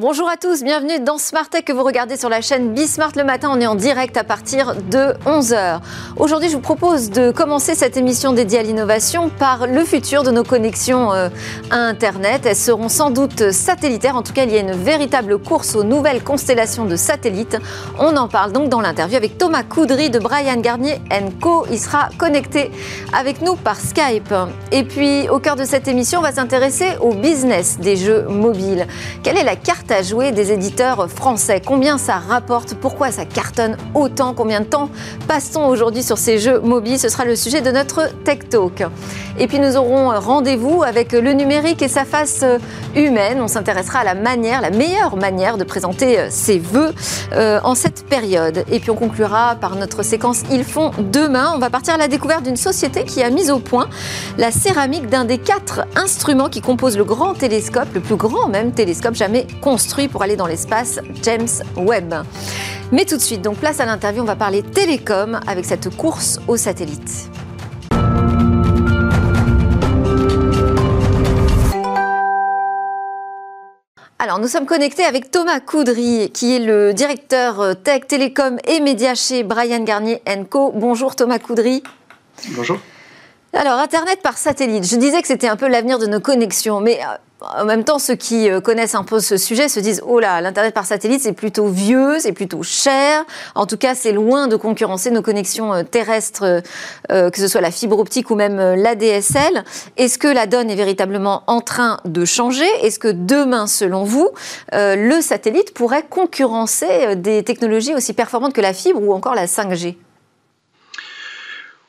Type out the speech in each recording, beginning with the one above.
Bonjour à tous, bienvenue dans Smart Tech que vous regardez sur la chaîne Bismart le matin. On est en direct à partir de 11h. Aujourd'hui, je vous propose de commencer cette émission dédiée à l'innovation par le futur de nos connexions euh, à Internet. Elles seront sans doute satellitaires. En tout cas, il y a une véritable course aux nouvelles constellations de satellites. On en parle donc dans l'interview avec Thomas Coudry de Brian Garnier Co. Il sera connecté avec nous par Skype. Et puis, au cœur de cette émission, on va s'intéresser au business des jeux mobiles. Quelle est la carte à jouer des éditeurs français. Combien ça rapporte? Pourquoi ça cartonne autant? Combien de temps passe-t-on aujourd'hui sur ces jeux mobiles? Ce sera le sujet de notre Tech Talk. Et puis nous aurons rendez-vous avec le numérique et sa face humaine. On s'intéressera à la manière, la meilleure manière de présenter ses voeux euh, en cette période. Et puis on conclura par notre séquence Ils font demain. On va partir à la découverte d'une société qui a mis au point la céramique d'un des quatre instruments qui composent le grand télescope, le plus grand même télescope jamais construit construit pour aller dans l'espace James Webb. Mais tout de suite, donc place à l'interview, on va parler télécom avec cette course aux satellites. Alors, nous sommes connectés avec Thomas Coudry, qui est le directeur euh, tech, télécom et médias chez Brian Garnier Co. Bonjour Thomas Coudry. Bonjour. Alors, Internet par satellite, je disais que c'était un peu l'avenir de nos connexions, mais euh, en même temps, ceux qui euh, connaissent un peu ce sujet se disent Oh là, l'Internet par satellite, c'est plutôt vieux, c'est plutôt cher. En tout cas, c'est loin de concurrencer nos connexions euh, terrestres, euh, que ce soit la fibre optique ou même l'ADSL. Est-ce que la donne est véritablement en train de changer? Est-ce que demain, selon vous, le satellite pourrait concurrencer des technologies aussi performantes que la fibre ou encore la 5G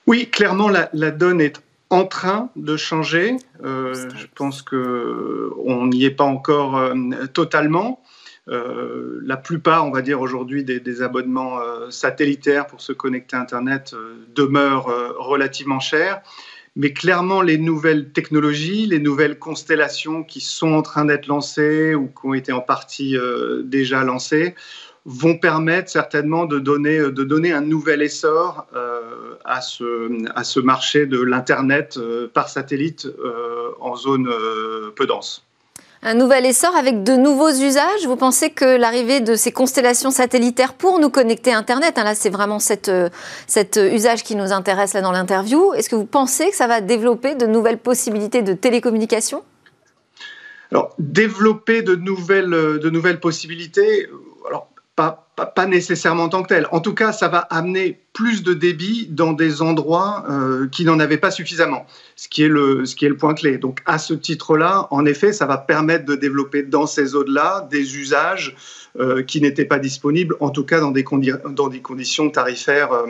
Oui, clairement, la, la donne est en train de changer. Euh, je pense qu'on n'y est pas encore euh, totalement. Euh, la plupart, on va dire aujourd'hui, des, abonnements satellitaires pour se connecter à Internet demeurent relativement chers. Mais clairement, les nouvelles technologies, les nouvelles constellations qui sont en train d'être lancées ou qui ont été en partie déjà lancées, vont permettre certainement de donner, de donner un nouvel essor euh, à, ce, à ce marché de l'Internet euh, par satellite euh, en zone peu dense. Un nouvel essor avec de nouveaux usages? Vous pensez que l'arrivée de ces constellations satellitaires pour nous connecter à Internet, hein, là c'est vraiment cet cette usage qui nous intéresse là dans l'interview, est-ce que vous pensez que ça va développer de nouvelles possibilités de télécommunication alors, développer de nouvelles, de nouvelles possibilités, alors pas, pas, nécessairement en tant que tel. En tout cas, ça va amener plus de débit dans des endroits euh, qui n'en avaient pas suffisamment, ce qui, est le, ce qui est le point clé. Donc à ce titre-là, en effet, ça va permettre de développer dans ces zones-là des usages euh, qui n'étaient pas disponibles, en tout cas dans des, conditions tarifaires, euh,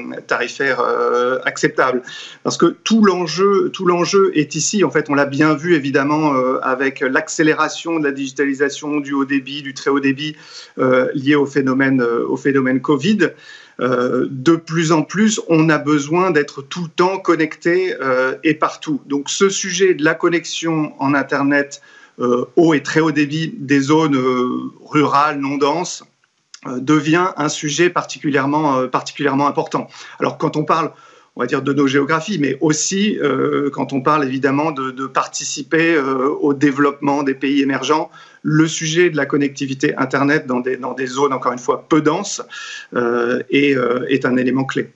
euh, acceptables. Parce que tout l'enjeu, est ici. En fait, on l'a bien vu évidemment avec l'accélération de la digitalisation du haut débit, du très haut débit lié au phénomène, Covid. de plus en plus, on a besoin d'être tout le temps connecté et partout. Donc ce sujet de la connexion en Internet haut et très haut débit des zones euh, rurales non denses euh, devient un sujet particulièrement, particulièrement important. Alors quand on parle on va dire de nos géographies, mais aussi quand on parle évidemment de, participer au développement des pays émergents, le sujet de la connectivité Internet dans des, dans des zones, encore une fois, peu denses, est un élément clé.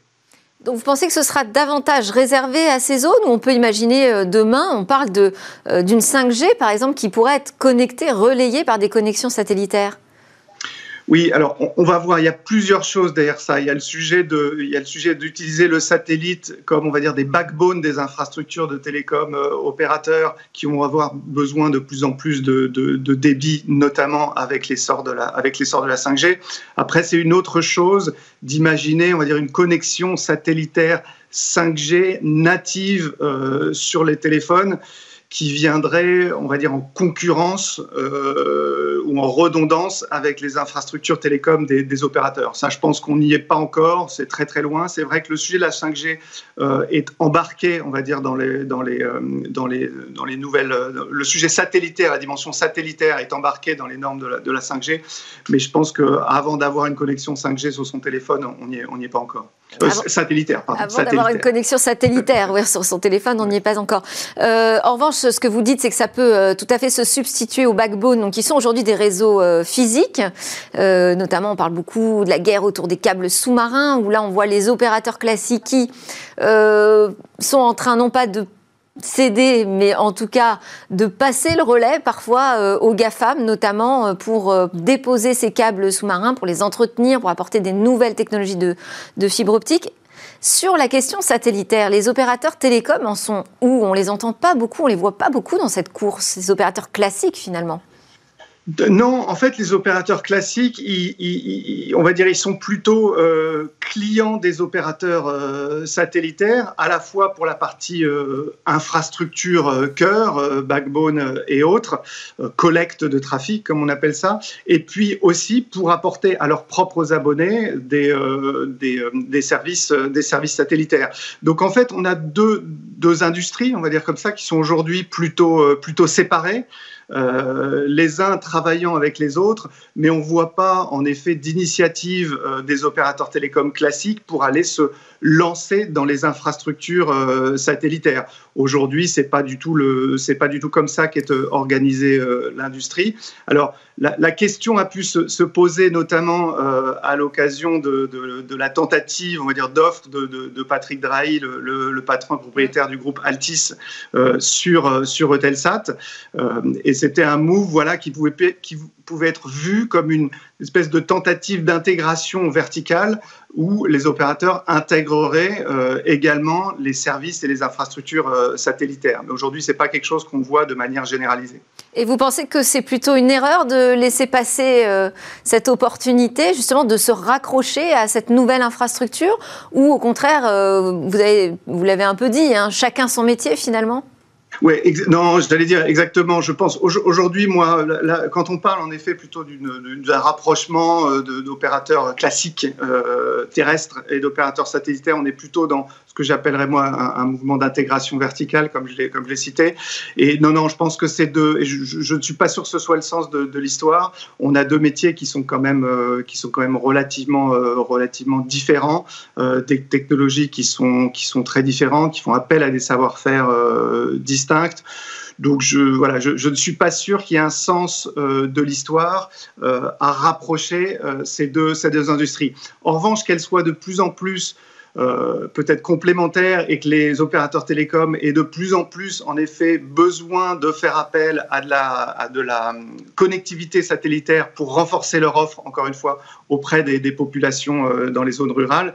Donc vous pensez que ce sera davantage réservé à ces zones où on peut imaginer euh, demain, on parle euh, d'une 5G par exemple qui pourrait être connectée, relayée par des connexions satellitaires? Oui, alors on, va voir, il y a plusieurs choses derrière ça. Il y a le sujet de, il y a le sujet d'utiliser le satellite comme on va dire des backbones des infrastructures de télécom euh, opérateurs qui vont avoir besoin de plus en plus de, de, débit, notamment avec l'essor de la, avec l'essor de la 5G. Après, c'est une autre chose d'imaginer, on va dire, une connexion satellitaire 5G native euh, sur les téléphones qui viendraient, on va dire, en concurrence euh, ou en redondance avec les infrastructures télécom des, opérateurs. Ça, je pense qu'on n'y est pas encore, c'est très très loin. C'est vrai que le sujet de la 5G euh, est embarqué, on va dire, dans les, dans les, euh, dans les, dans les nouvelles. le sujet satellitaire, la dimension satellitaire est embarqué dans les normes de la, de la 5G, mais je pense qu'avant d'avoir une connexion 5G sur son téléphone, on n'y est pas encore. Euh, satellitaire, pardon. Avant d'avoir une connexion satellitaire sur son téléphone, on n'y est pas encore. Euh, en revanche, ce que vous dites, c'est que ça peut euh, tout à fait se substituer au backbone, donc qui sont aujourd'hui des réseaux physiques. notamment, on parle beaucoup de la guerre autour des câbles sous-marins, où là, on voit les opérateurs classiques qui sont en train non pas de céder, mais en tout cas de passer le relais parfois euh, aux GAFAM, notamment euh, pour euh, déposer ces câbles sous-marins, pour les entretenir, pour apporter des nouvelles technologies de, de fibre optique. Sur la question satellitaire, les opérateurs télécoms en sont où? On les entend pas beaucoup, on les voit pas beaucoup dans cette course, les opérateurs classiques finalement. Non, en fait, les opérateurs classiques, on va dire, ils sont plutôt euh, clients des opérateurs euh, satellitaires, à la fois pour la partie euh, infrastructure cœur, backbone et autres, collecte de trafic, comme on appelle ça, et puis aussi pour apporter à leurs propres abonnés des, services, des services satellitaires. Donc, en fait, on a deux, industries, on va dire comme ça, qui sont aujourd'hui plutôt séparées. Euh, les uns travaillant avec les autres, mais on ne voit pas en effet d'initiative euh, des opérateurs télécoms classiques pour aller se lancer dans les infrastructures euh, satellitaires. Aujourd'hui, c'est pas du tout pas du tout comme ça qu'est organisée l'industrie. Alors, la, question a pu se, poser notamment à l'occasion de, la tentative, on va dire, d'offre de, Patrick Drahi, le, patron propriétaire du groupe Altis, sur sur Eutelsat. et c'était un move voilà, qui, pouvait, qui pouvait être vu comme une espèce de tentative d'intégration verticale où les opérateurs intégreraient euh, également les services et les infrastructures euh, satellitaires. Mais aujourd'hui, ce n'est pas quelque chose qu'on voit de manière généralisée. Et vous pensez que c'est plutôt une erreur de laisser passer euh, cette opportunité, justement, de se raccrocher à cette nouvelle infrastructure Ou au contraire, vous, avez, vous l'avez un peu dit, hein, chacun son métier finalement? Oui, non, j'allais dire exactement. Je pense aujourd'hui, moi, quand on parle en effet plutôt d'un rapprochement euh, d'opérateurs classiques euh, terrestres et d'opérateurs satellitaires, on est plutôt dans que j'appellerais moi un, mouvement d'intégration verticale, comme je l'ai comme je cité. Et non, non, je pense que c'est deux. Je, ne suis pas sûr que ce soit le sens de, l'histoire. On a deux métiers qui sont quand même euh, qui sont quand même relativement relativement différents, des technologies qui sont qui sont très différentes, qui font appel à des savoir-faire distincts donc je, voilà, je, ne suis pas sûr qu'il y ait un sens euh, de l'histoire euh, à rapprocher euh, ces, deux, ces deux industries. En revanche, qu'elles soient de plus en plus peut-être complémentaires et que les opérateurs télécoms aient de plus en plus, en effet, besoin de faire appel à de la, à de la connectivité satellitaire pour renforcer leur offre, encore une fois, auprès des, des populations dans les zones rurales,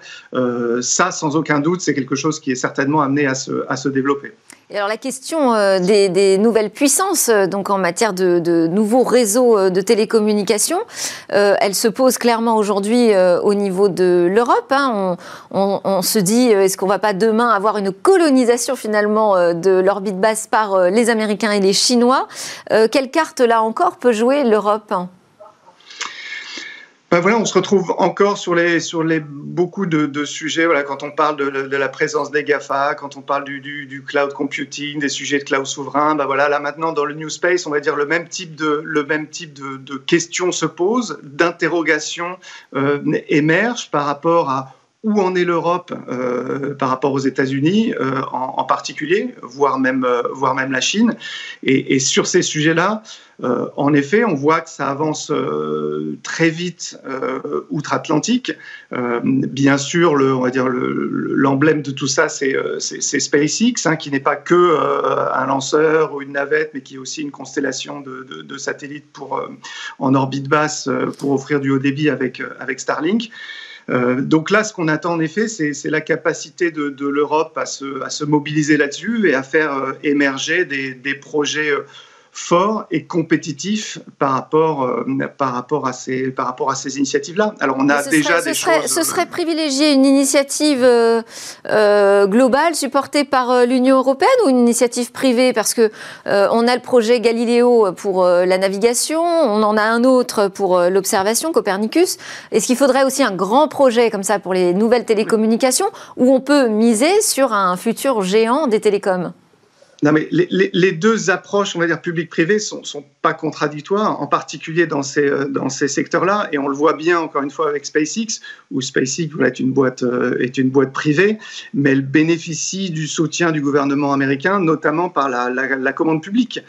ça, sans aucun doute, c'est quelque chose qui est certainement amené à se, à se développer alors la question euh, des, nouvelles puissances, euh, donc en matière de, nouveaux réseaux euh, de télécommunications, elle se pose clairement aujourd'hui au niveau de l'Europe. Hein. On, se dit, est-ce qu'on va pas demain avoir une colonisation finalement de l'orbite basse par les Américains et les Chinois Quelle carte là encore peut jouer l'Europe ben voilà, on se retrouve encore sur les sur les beaucoup de, de sujets. Voilà, quand on parle de, de, la présence des Gafa, quand on parle du, du, du, cloud computing, des sujets de cloud souverain, ben voilà, là maintenant dans le new space, on va dire le même type de le même type de, de questions se posent, d'interrogations euh, émergent par rapport à où en est l'Europe euh, par rapport aux États-Unis euh, en, en, particulier, voire même, euh, voire même la Chine. Et, et sur ces sujets-là, euh, en effet, on voit que ça avance euh, très vite outre-Atlantique. bien sûr, on va dire l'emblème de tout ça, c'est SpaceX, hein, qui n'est pas que un lanceur ou une navette, mais qui est aussi une constellation de, satellites pour, en orbite basse pour offrir du haut débit avec, avec Starlink. Euh, donc là, ce qu'on attend en effet, c'est la capacité de, l'Europe à se, mobiliser là-dessus et à faire euh, émerger des, projets. Fort et compétitif par rapport, euh, par rapport à ces, par rapport à ces initiatives-là. Alors on a déjà des choses. Ce serait privilégier une initiative globale supportée par l'Union européenne ou une initiative privée? Parce que on a le projet Galileo pour la navigation, on en a un autre pour l'observation, Copernicus. Est-ce qu'il faudrait aussi un grand projet comme ça pour les nouvelles télécommunications où on peut miser sur un futur géant des télécoms? Non, mais les, deux approches, on va dire public-privé, sont, sont pas contradictoires, en particulier dans ces, euh, dans ces secteurs-là. Et on le voit bien, encore une fois, avec SpaceX, où SpaceX est, une boîte, euh, est une boîte privée, mais elle bénéficie du soutien du gouvernement américain, notamment par la, la, commande publique.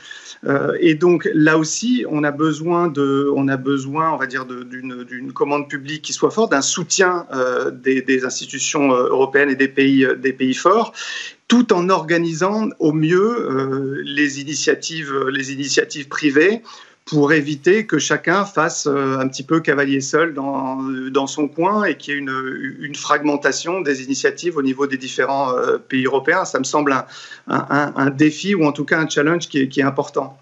Euh, et donc là aussi, on a besoin de, on a besoin, on va dire, d'une commande publique qui soit forte, d'un soutien des, des, institutions européennes et des pays, des pays forts tout en organisant au mieux euh, les, initiatives, les initiatives privées pour éviter que chacun fasse euh, un petit peu cavalier seul dans, son coin et qu'il y ait une, fragmentation des initiatives au niveau des différents euh, pays européens. Ça me semble un, défi ou en tout cas un challenge qui est important.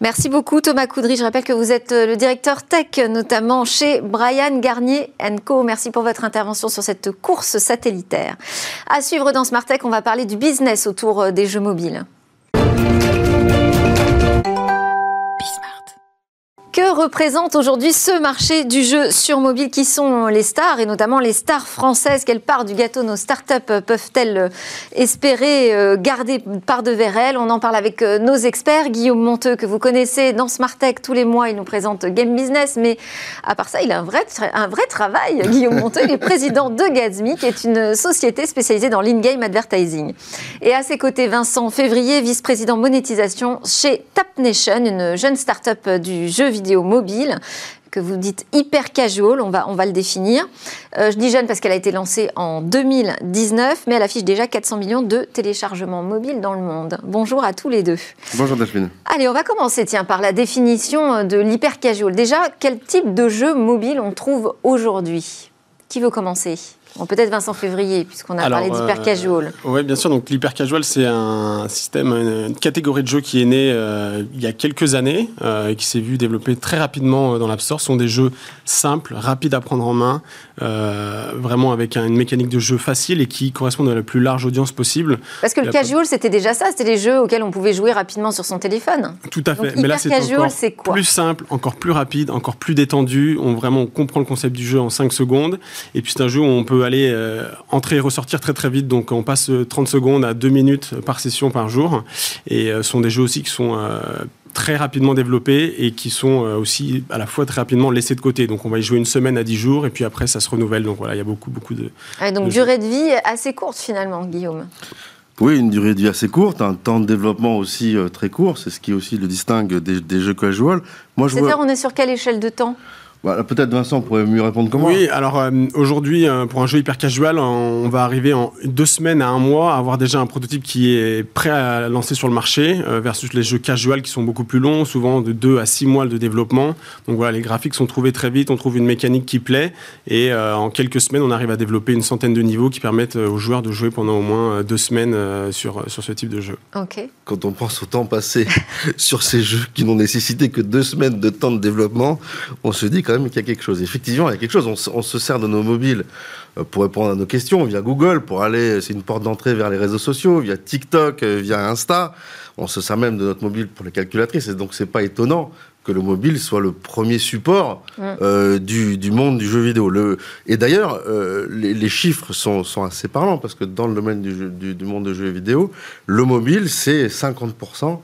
Merci beaucoup Thomas Coudry. Je rappelle que vous êtes euh, le directeur tech, notamment chez Brian Garnier Co. Merci pour votre intervention sur cette course satellitaire. À suivre dans Smart Tech, on va parler du business autour euh, des jeux mobiles. Que représente aujourd'hui ce marché du jeu sur mobile Qui sont les stars et notamment les stars françaises? Quelle part du gâteau nos startups peuvent-elles espérer euh, garder part de vers elles? On en parle avec euh, nos experts. Guillaume Monteux, que vous connaissez dans Smart Tech tous les mois, il nous présente Game Business. Mais à part ça, il a un vrai, un vrai travail. Guillaume Monteux, il est président de Gatsby, qui est une société spécialisée dans l'in-game advertising. Et à ses côtés, Vincent Février, vice-président monétisation chez TapNation, une jeune start-up du jeu vidéo mobile que vous dites hyper casual, on va, on va le définir. Euh, je dis jeune parce qu'elle a été lancée en 2019, mais elle affiche déjà 400 millions de téléchargements mobiles dans le monde. Bonjour à tous les deux. Bonjour Delphine. Allez, on va commencer tiens, par la définition de l'hyper casual. Déjà, quel type de jeu mobile on trouve aujourd'hui? Qui veut commencer? Peut-être Vincent Février, puisqu'on a parlé d'hyper casual. Euh, oui, bien sûr. Donc l'hyper casual, c'est un système, une catégorie de jeux qui est née euh, il y a quelques années euh, et qui s'est vu développer très rapidement dans l'App Store. Ce sont des jeux simples, rapides à prendre en main, vraiment avec une mécanique de jeu facile et qui correspondent à la plus large audience possible. Parce que le casual, c'était déjà ça. C'était des jeux auxquels on pouvait jouer rapidement sur son téléphone. Tout à fait. Mais là, c'est encore plus simple, encore plus rapide, encore plus détendu. On vraiment comprend le concept du jeu en 5 secondes. Et puis c'est un jeu où on peut aller euh, entrer et ressortir très très vite. Donc on passe 30 secondes à 2 minutes par session par jour. Et euh, ce sont des jeux aussi qui sont euh, très rapidement développés et qui sont aussi à la fois très rapidement laissés de côté. Donc on va y jouer une semaine à 10 jours et puis après ça se renouvelle. Donc voilà, il y a beaucoup beaucoup de... donc durée de vie assez courte finalement, Guillaume. Oui, une durée de vie assez courte, un temps de développement aussi très court, c'est ce qui aussi le distingue des, jeux casual. C'est-à-dire on est sur quelle échelle de temps? Peut-être Vincent pourrait mieux répondre que moi. Oui, alors euh, aujourd'hui, euh, pour un jeu hyper casual, on va arriver en deux semaines à un mois à avoir déjà un prototype qui est prêt à lancer sur le marché, euh, versus les jeux casual qui sont beaucoup plus longs, souvent de deux à six mois de développement. Donc voilà, les graphiques sont trouvés très vite, on trouve une mécanique qui plaît, et en quelques semaines, on arrive à développer une centaine de niveaux qui permettent aux joueurs de jouer pendant au moins deux semaines sur, sur ce type de jeu. Ok. Quand on pense au temps passé sur ces jeux qui n'ont nécessité que deux semaines de temps de développement, on se dit quand qu'il y a quelque chose. Effectivement, il y a quelque chose. On, se sert de nos mobiles euh, pour répondre à nos questions via Google, pour aller, c'est une porte d'entrée vers les réseaux sociaux, via TikTok, euh, via Insta. On se sert même de notre mobile pour les calculatrices. Et donc, c'est pas étonnant que le mobile soit le premier support euh, du, monde du jeu vidéo. Le, et d'ailleurs, les, chiffres sont, assez parlants parce que dans le domaine du, du monde du jeu vidéo, le mobile, c'est 50%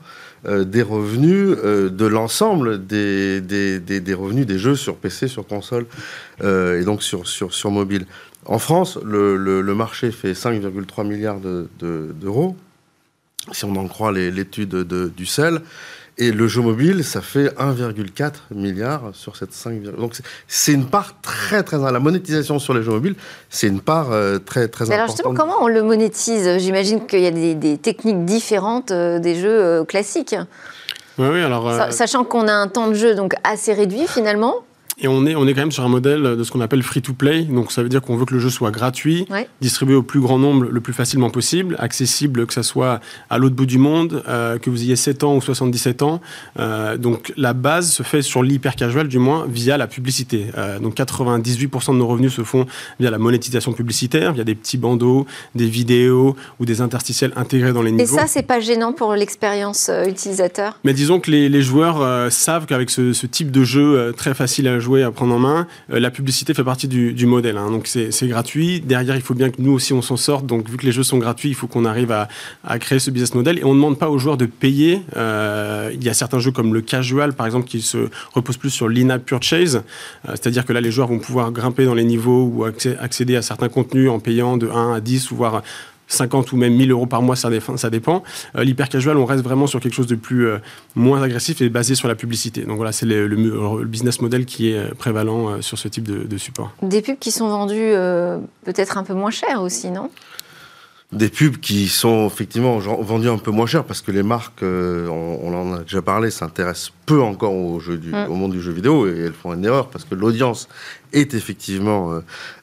euh, des revenus euh, de l'ensemble des, des, revenus des jeux sur PC, sur console euh, et donc sur, sur, sur mobile. En France, le, marché fait 5,3 milliards d'euros, si on en croit l'étude du CEL. Et le jeu mobile, ça fait 1,4 milliard sur cette 5, donc c'est une part très très la monétisation sur les jeux mobiles, c'est une part euh, très très importante. Alors justement, comment on le monétise? J'imagine qu'il y a des, techniques différentes euh, des jeux euh, classiques. Oui, oui alors. Sachant qu'on a un temps de jeu donc assez réduit finalement. Et on est, on est quand même sur un modèle de ce qu'on appelle free-to-play. Donc ça veut dire qu'on veut que le jeu soit gratuit, distribué au plus grand nombre le plus facilement possible, accessible que ce soit à l'autre bout du monde, euh, que vous ayez 7 ans ou 77 ans. Euh, donc la base se fait sur l'hyper casual, du moins via la publicité. Euh, donc 98% de nos revenus se font via la monétisation publicitaire, via des petits bandeaux, des vidéos ou des interstitiels intégrés dans les niveaux. Et ça, c'est pas gênant pour l'expérience utilisateur? Mais disons que les, les joueurs savent qu'avec ce, ce, type de jeu très facile à jouer, à prendre en main. Euh, la publicité fait partie du, modèle, hein. donc c'est gratuit. Derrière, il faut bien que nous aussi on s'en sorte. Donc vu que les jeux sont gratuits, il faut qu'on arrive à, créer ce business model. Et on ne demande pas aux joueurs de payer. Euh, il y a certains jeux comme le casual, par exemple, qui se repose plus sur l'in-app purchase, euh, c'est-à-dire que là, les joueurs vont pouvoir grimper dans les niveaux ou accéder à certains contenus en payant de 1 à 10 ou voire 50 ou même 1000 euros par mois, ça, ça dépend. Euh, l'hyper casual, on reste vraiment sur quelque chose de plus euh, moins agressif et basé sur la publicité. Donc voilà, c'est le, business model qui est euh, prévalent sur ce type de, support. Des pubs qui sont vendus peut-être un peu moins cher aussi, non? Des pubs qui sont effectivement vendues un peu moins cher parce que les marques, on, en a déjà parlé, s'intéressent peu encore au, jeu du, mm. au monde du jeu vidéo et elles font une erreur parce que l'audience est effectivement euh,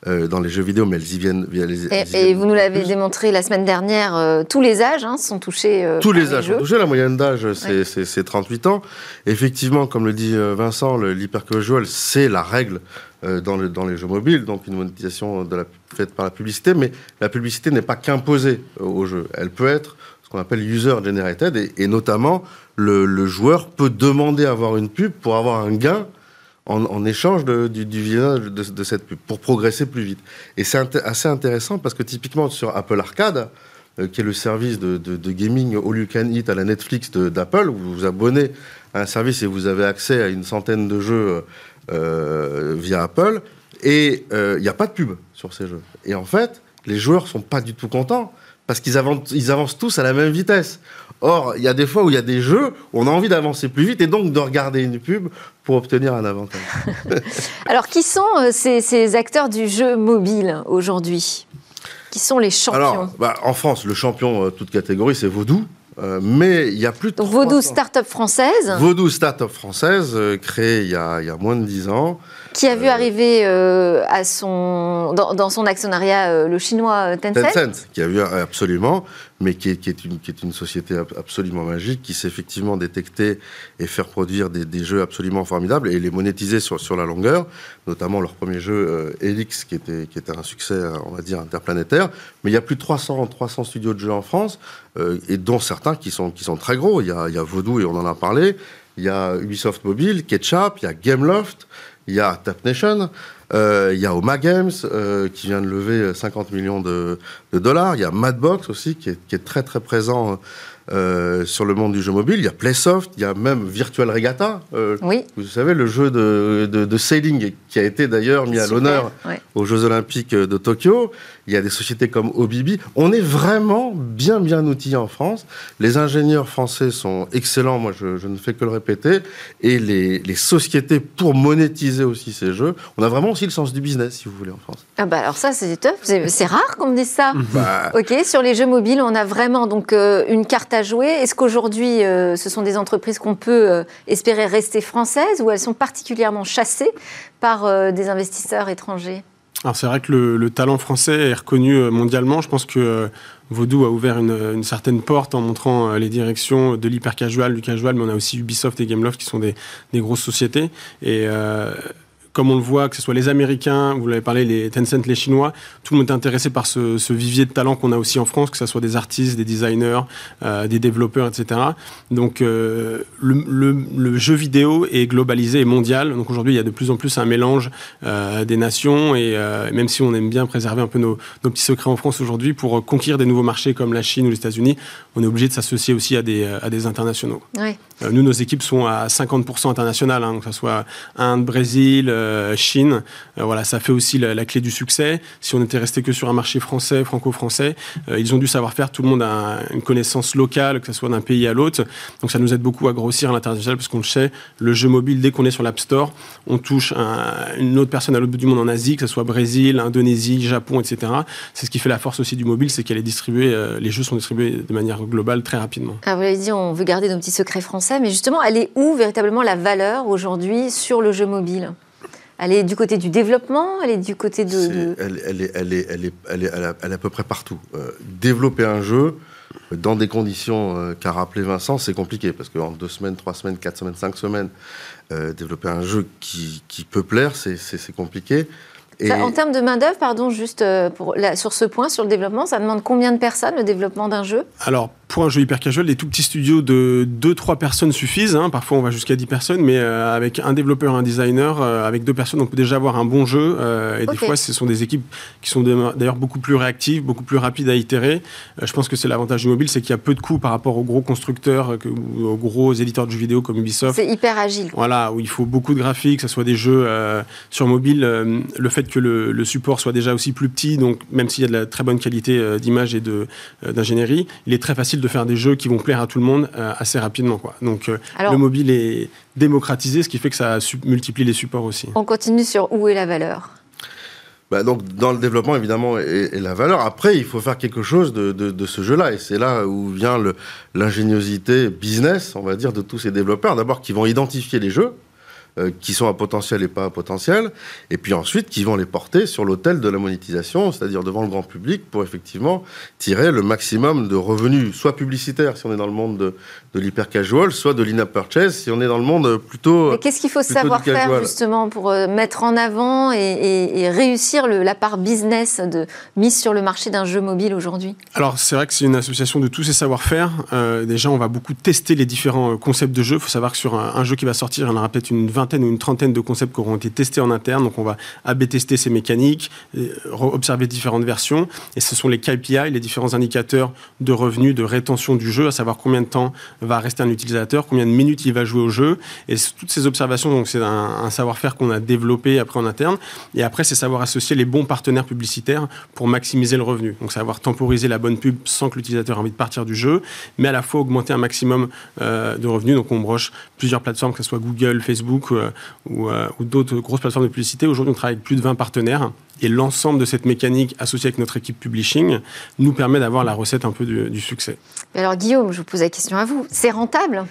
euh, dans les jeux vidéo, mais elles y viennent via les. Et, vous nous l'avez démontré la semaine dernière, euh, tous les âges hein, sont touchés. tous les âges sont touchés. La moyenne d'âge, c'est 38 ans. Effectivement, comme le dit Vincent, l'hypercasual, c'est la règle dans, le, dans, les jeux mobiles, donc une monétisation de la, faite par la publicité, mais la publicité n'est pas qu'imposée au jeu. Elle peut être ce qu'on appelle user generated, et, notamment le, joueur peut demander à avoir une pub pour avoir un gain en, échange du, du, visionnage de, cette pub, pour progresser plus vite. Et c'est assez intéressant parce que typiquement sur Apple Arcade, euh, qui est le service de, gaming all you can eat à la Netflix d'Apple, vous vous abonnez à un service et vous avez accès à une centaine de jeux euh, via Apple, et euh, il n'y a pas de pub sur ces jeux. Et en fait, les joueurs sont pas du tout contents parce qu'ils avancent, ils avancent tous à la même vitesse. Or, il y a des fois où il y a des jeux où on a envie d'avancer plus vite et donc de regarder une pub pour obtenir un avantage. Alors, qui sont euh, ces, acteurs du jeu mobile aujourd'hui? Qui sont les champions? Alors, bah, En France, le champion, euh, toute catégorie, c'est Vaudou. Euh, mais il y a plus de. Donc, Vaudou, start-up française? Vaudou, start-up française, créée il y, a, il y, a, moins de 10 ans. Qui a vu arriver euh, à son, dans, son actionnariat euh, le chinois euh, Tencent Tencent, qui a vu absolument, mais qui est, qui est, une, qui est une société absolument magique, qui sait effectivement détecter et faire produire des, des jeux absolument formidables et les monétiser sur, sur la longueur, notamment leur premier jeu Elix, qui était, qui était un succès, on va dire, interplanétaire. Mais il y a plus de 300, 300 studios de jeux en France, et dont certains qui sont, qui sont très gros. Il y, a, il y a Vodou, et on en a parlé. Il y a Ubisoft Mobile, Ketchup, il y a Gameloft il y a Tap Nation, euh, il y a Oma Games euh, qui vient de lever 50 millions de, dollars, il y a Madbox aussi qui est, qui est très très présent euh, sur le monde du jeu mobile. Il y a Playsoft, il y a même Virtual Regatta. Euh, oui. Vous savez, le jeu de, de, sailing qui a été d'ailleurs mis à l'honneur aux Jeux Olympiques de Tokyo. Il y a des sociétés comme Obibi. On est vraiment bien, bien outillés en France. Les ingénieurs français sont excellents, moi je, ne fais que le répéter. Et les, les, sociétés pour monétiser aussi ces jeux, on a vraiment aussi le sens du business, si vous voulez, en France. Ah bah alors ça, c'est top. C'est rare qu'on me dise ça. Bah. Ok, sur les jeux mobiles, on a vraiment donc euh, une carte à jouer. Est-ce qu'aujourd'hui, euh, ce sont des entreprises qu'on peut euh, espérer rester françaises ou elles sont particulièrement chassées par des investisseurs étrangers? Alors c'est vrai que le, talent français est reconnu mondialement. Je pense que Vaudou a ouvert une, certaine porte en montrant les directions de l'hyper casual, du casual, mais on a aussi Ubisoft et Gameloft qui sont des, des grosses sociétés. Et comme on le voit, que ce soit les Américains, vous l'avez parlé, les Tencent, les Chinois, tout le monde est intéressé par ce, vivier de talent qu'on a aussi en France, que ce soit des artistes, des designers, euh, des développeurs, etc. Donc euh, le, jeu vidéo est globalisé et mondial. Donc aujourd'hui, il y a de plus en plus un mélange euh, des nations et même si on aime bien préserver un peu nos, petits secrets en France aujourd'hui, pour conquérir des nouveaux marchés comme la Chine ou les États-Unis, on est obligé de s'associer aussi à des, à des internationaux. nous, nos équipes sont à 50% internationales, hein, que ce soit Inde, Brésil, euh, Chine. Euh, voilà, ça fait aussi la, clé du succès. Si on était resté que sur un marché français, franco-français, euh, ils ont du savoir-faire. Tout le monde a une connaissance locale, que ce soit d'un pays à l'autre. Donc ça nous aide beaucoup à grossir à l'international parce qu'on le sait, le jeu mobile, dès qu'on est sur l'App Store, on touche une autre personne à l'autre bout du monde en Asie, que ce soit Brésil, Indonésie, Japon, etc. C'est ce qui fait la force aussi du mobile, c'est qu'elle est distribuée, les jeux sont distribués de manière globale très rapidement. Vous l'avez dit, on veut garder nos petits secrets français, mais justement, elle est où véritablement la valeur aujourd'hui sur le jeu mobile? Elle est du côté du développement Elle est du côté de... Elle, elle, est, elle, est, elle, est, elle, est, elle, est, à peu près partout. développer un jeu dans des conditions qu'a rappelé Vincent, c'est compliqué parce qu'en deux semaines, trois semaines, quatre semaines, cinq semaines, développer un jeu qui, qui peut plaire, c'est compliqué en termes de main-d'œuvre, pardon, juste euh, pour, sur ce point, sur le développement, ça demande combien de personnes le développement d'un jeu? Alors, pour un jeu hyper casual, les tout petits studios de 2-3 personnes suffisent. Hein. Parfois, on va jusqu'à 10 personnes, mais euh, avec un développeur un designer, euh, avec deux personnes, on peut déjà avoir un bon jeu. et des fois, ce sont des équipes qui sont d'ailleurs beaucoup plus réactives, beaucoup plus rapides à itérer. je pense que c'est l'avantage du mobile, c'est qu'il y a peu de coûts par rapport aux gros constructeurs, aux gros éditeurs de jeux vidéo comme Ubisoft. C'est hyper agile. Voilà, où il faut beaucoup de graphiques, que ce soit des jeux sur mobile. le fait que le, support soit déjà aussi plus petit, donc même s'il y a de la très bonne qualité euh, d'image et euh, d'ingénierie, il est très facile de faire des jeux qui vont plaire à tout le monde euh, assez rapidement. Quoi. Donc le mobile est démocratisé, ce qui fait que ça multiplie les supports aussi. On continue sur où est la valeur bah donc dans le développement évidemment et, la valeur. Après, il faut faire quelque chose de, de ce jeu-là et c'est là où vient l'ingéniosité business, on va dire, de tous ces développeurs. D'abord, qui vont identifier les jeux, euh, qui sont à potentiel et pas à potentiel, et puis ensuite qui vont les porter sur l'autel de la monétisation, c'est-à-dire devant le grand public, pour effectivement tirer le maximum de revenus, soit publicitaires si on est dans le monde de, de l'hyper casual, soit de l'in-app purchase si on est dans le monde plutôt. Qu'est-ce qu'il faut savoir faire justement pour euh, mettre en avant et, réussir le, la part business de mise sur le marché d'un jeu mobile aujourd'hui? Alors c'est vrai que c'est une association de tous ces savoir-faire. Euh, déjà, on va beaucoup tester les différents concepts de jeu. Il faut savoir que sur un, un jeu qui va sortir, il y en aura peut-être une vingtaine ou une trentaine de concepts qui auront été testés en interne. Donc on va AB tester ces mécaniques, euh, observer différentes versions. Et ce sont les KPI, les différents indicateurs de revenus, de rétention du jeu, à savoir combien de temps va rester un utilisateur, combien de minutes il va jouer au jeu. Et toutes ces observations, donc c'est un, savoir-faire qu'on a développé après en interne. Et après, c'est savoir associer les bons partenaires publicitaires pour maximiser le revenu. Donc savoir temporiser la bonne pub sans que l'utilisateur ait envie de partir du jeu, mais à la fois augmenter un maximum euh, de revenus. Donc on broche plusieurs plateformes, que ce soit Google, Facebook, euh, euh, ou, d'autres grosses plateformes de publicité. Aujourd'hui, on travaille avec plus de 20 partenaires. Et l'ensemble de cette mécanique associée avec notre équipe publishing nous permet d'avoir la recette un peu du, succès. alors Guillaume, je vous pose la question à vous. C'est rentable?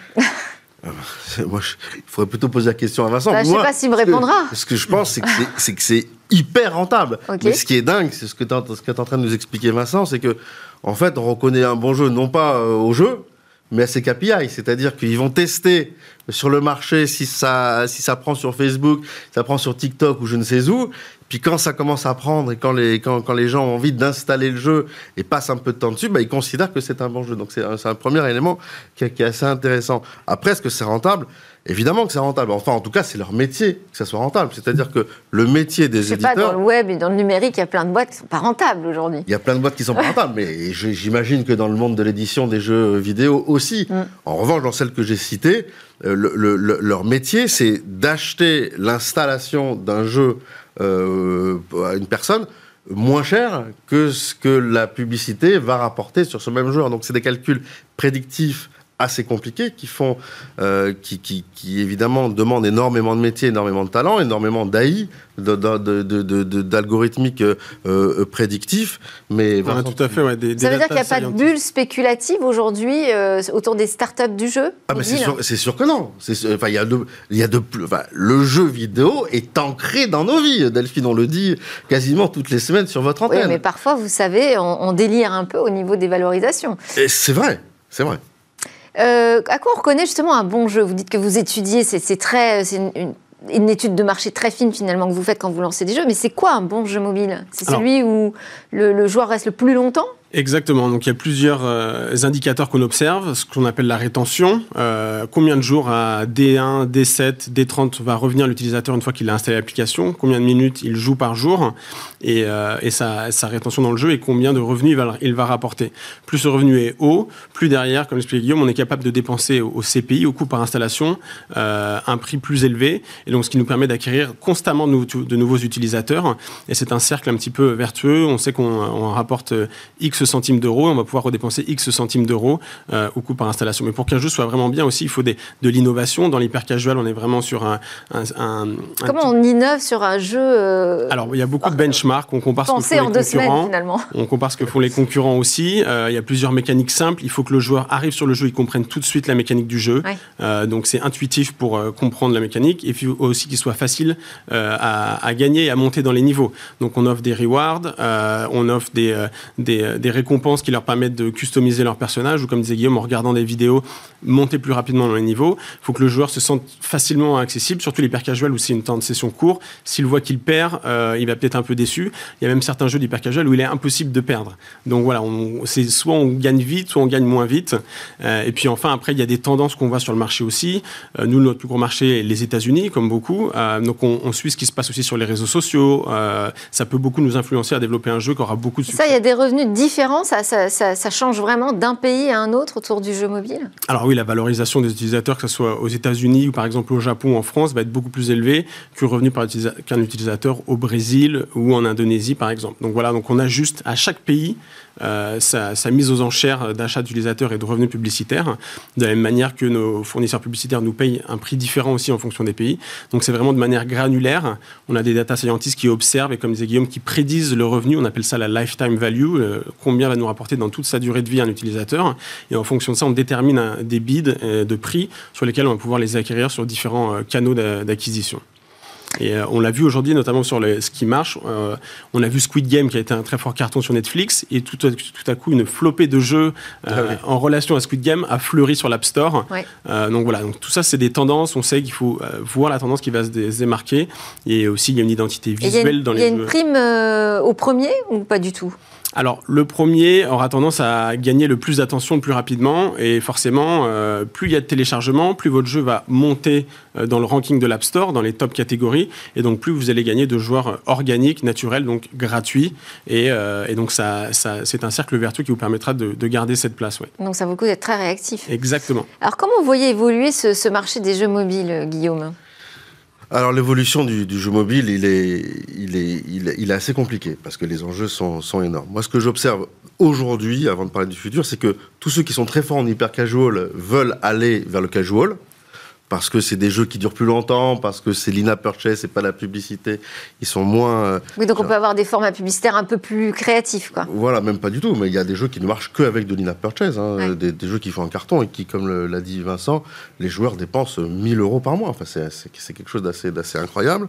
Ah bah, moi, il faudrait plutôt poser la question à Vincent. Bah, je ne sais pas s'il me répondra. Ce que, je pense, c'est que c'est hyper rentable. Mais ce qui est dingue, c'est ce que tu es, en train de nous expliquer, Vincent, c'est que en fait, on reconnaît un bon jeu non pas euh, au jeu, mais à ses KPI. C'est-à-dire qu'ils vont tester sur le marché si ça, si ça prend sur Facebook, ça prend sur TikTok ou je ne sais où. Puis quand ça commence à prendre et quand les, quand, quand les gens ont envie d'installer le jeu et passent un peu de temps dessus, bah, ils considèrent que c'est un bon jeu. Donc c'est un, un, premier élément qui, qui, est assez intéressant. Après, est-ce que c'est rentable? Évidemment que c'est rentable. Enfin, en tout cas, c'est leur métier que ça soit rentable. C'est-à-dire que le métier des Je sais éditeurs. Pas, dans le web et dans le numérique, il y a plein de boîtes qui sont pas rentables aujourd'hui. Il y a plein de boîtes qui sont pas rentables, mais j'imagine que dans le monde de l'édition des jeux vidéo aussi. Mm. En revanche, dans celles que j'ai citées, euh, le, leur métier, c'est d'acheter l'installation d'un jeu euh, à une personne moins cher que ce que la publicité va rapporter sur ce même joueur. Donc c'est des calculs prédictifs assez compliqués qui font, euh, qui, qui, qui, évidemment demandent énormément de métiers, énormément de talent, énormément d'AI, d'algorithmiques euh, euh, prédictifs. Mais tout à fait, ouais, des, ça veut dire qu'il n'y a pas de bulle spéculative aujourd'hui euh, autour des startups du jeu Ah, mais c'est sûr, sûr, que non. Enfin, il y a de, il y a de, enfin, le jeu vidéo est ancré dans nos vies. Delphine, on le dit quasiment toutes les semaines sur votre antenne. Oui, mais parfois, vous savez, on, délire un peu au niveau des valorisations. C'est vrai, c'est vrai. Euh, à quoi on reconnaît justement un bon jeu? Vous dites que vous étudiez, c'est très, c'est une, une, étude de marché très fine finalement que vous faites quand vous lancez des jeux. Mais c'est quoi un bon jeu mobile? C'est celui où le, le, joueur reste le plus longtemps? Exactement. Donc il y a plusieurs euh, indicateurs qu'on observe, ce qu'on appelle la rétention. Euh, combien de jours à D1, D7, D30 va revenir l'utilisateur une fois qu'il a installé l'application? Combien de minutes il joue par jour? Et, euh, sa, rétention dans le jeu et combien de revenus il va, rapporter. Plus ce revenu est haut, plus derrière, comme l'expliquait Guillaume, on est capable de dépenser au, CPI, au coût par installation, un prix plus élevé. Et donc ce qui nous permet d'acquérir constamment de, nouveaux utilisateurs. Et c'est un cercle un petit peu vertueux. On sait qu'on rapporte X X centimes d'euros, on va pouvoir redépenser X centimes d'euros au coût par installation. Mais pour qu'un jeu soit vraiment bien aussi, il faut des, de l'innovation. Dans l'hyper casual, on est vraiment sur un. Comment on innove sur un jeu Alors, il y a beaucoup de benchmarks. On compare ce que font les concurrents. On compare ce que font les concurrents aussi. il y a plusieurs mécaniques simples. Il faut que le joueur arrive sur le jeu, il comprenne tout de suite la mécanique du jeu. donc, c'est intuitif pour comprendre la mécanique. Et puis aussi qu'il soit facile à, à, gagner et à monter dans les niveaux. Donc, on offre des rewards, on offre des, des, des récompenses qui leur permettent de customiser leur personnage. Ou comme disait Guillaume, en regardant des vidéos, monter plus rapidement dans les niveaux. Il faut que le joueur se sente facilement accessible, surtout l'hyper casual où c'est une temps de session court. S'il voit qu'il perd, euh, il va peut-être un peu déçu. Il y a même certains jeux d'hyper casual où il est impossible de perdre. Donc voilà, c'est soit on gagne vite, soit on gagne moins vite. Euh, et puis enfin, après, il y a des tendances qu'on voit sur le marché aussi. Euh, nous, notre plus gros marché est les États-Unis, comme beaucoup. donc on, suit ce qui se passe aussi sur les réseaux sociaux. ça peut beaucoup nous influencer à développer un jeu qui aura beaucoup de succès. Ça, il y a des revenus différents. Ça, change vraiment d'un pays à un autre autour du jeu mobile? Alors oui, la valorisation des utilisateurs, que ce soit aux États-Unis ou par exemple au Japon ou en France, va être beaucoup plus élevée que le revenu qu'un utilisateur au Brésil ou en Indonésie, par exemple. Donc voilà, donc on ajuste à chaque pays euh, sa, mise aux enchères d'achat d'utilisateurs et de revenus publicitaires, de la même manière que nos fournisseurs publicitaires nous payent un prix différent aussi en fonction des pays. Donc c'est vraiment de manière granulaire. On a des data scientists qui observent et comme disait Guillaume, qui prédisent le revenu. On appelle ça la lifetime value, euh, combien va nous rapporter dans toute sa durée de vie un utilisateur. Et en fonction de ça, on détermine des bids euh, de prix sur lesquels on va pouvoir les acquérir sur différents canaux d'acquisition. Et euh, on l'a vu aujourd'hui, notamment sur ce qui marche. Euh, on a vu Squid Game qui a été un très fort carton sur Netflix et tout, tout à coup une flopée de jeux euh, ah en relation à Squid Game a fleuri sur l'App Store. donc voilà, donc tout ça c'est des tendances. On sait qu'il faut voir la tendance qui va se démarquer et aussi il y a une identité visuelle dans les jeux. Il y a une prime au premier ou pas du tout? Alors, le premier aura tendance à gagner le plus d'attention le plus rapidement. Et forcément, euh, plus il y a de téléchargements, plus votre jeu va monter euh, dans le ranking de l'App Store, dans les top catégories. Et donc, plus vous allez gagner de joueurs organiques, naturels, donc gratuits. Et, euh, donc, ça, c'est un cercle vertueux qui vous permettra de, garder cette place. Donc, ça vaut le coup d'être très réactif. Exactement. Alors, comment vous voyez évoluer ce marché des jeux mobiles, Guillaume? Alors l'évolution du, jeu mobile, il est, il, est, il, est, assez compliqué parce que les enjeux sont, sont énormes. Moi, ce que j'observe aujourd'hui, avant de parler du futur, c'est que tous ceux qui sont très forts en hyper casual veulent aller vers le casual parce que c'est des jeux qui durent plus longtemps, parce que c'est l'ina purchase, c'est pas la publicité, ils sont moins. Euh, oui, donc on peut avoir des formats publicitaires un peu plus créatifs, quoi. Voilà, même pas du tout, mais il y a des jeux qui ne marchent qu'avec de l'ina purchase, hein, des, jeux qui font un carton et qui, comme l'a dit Vincent, les joueurs dépensent 1000 euros par mois. Enfin, c'est quelque chose d'assez incroyable.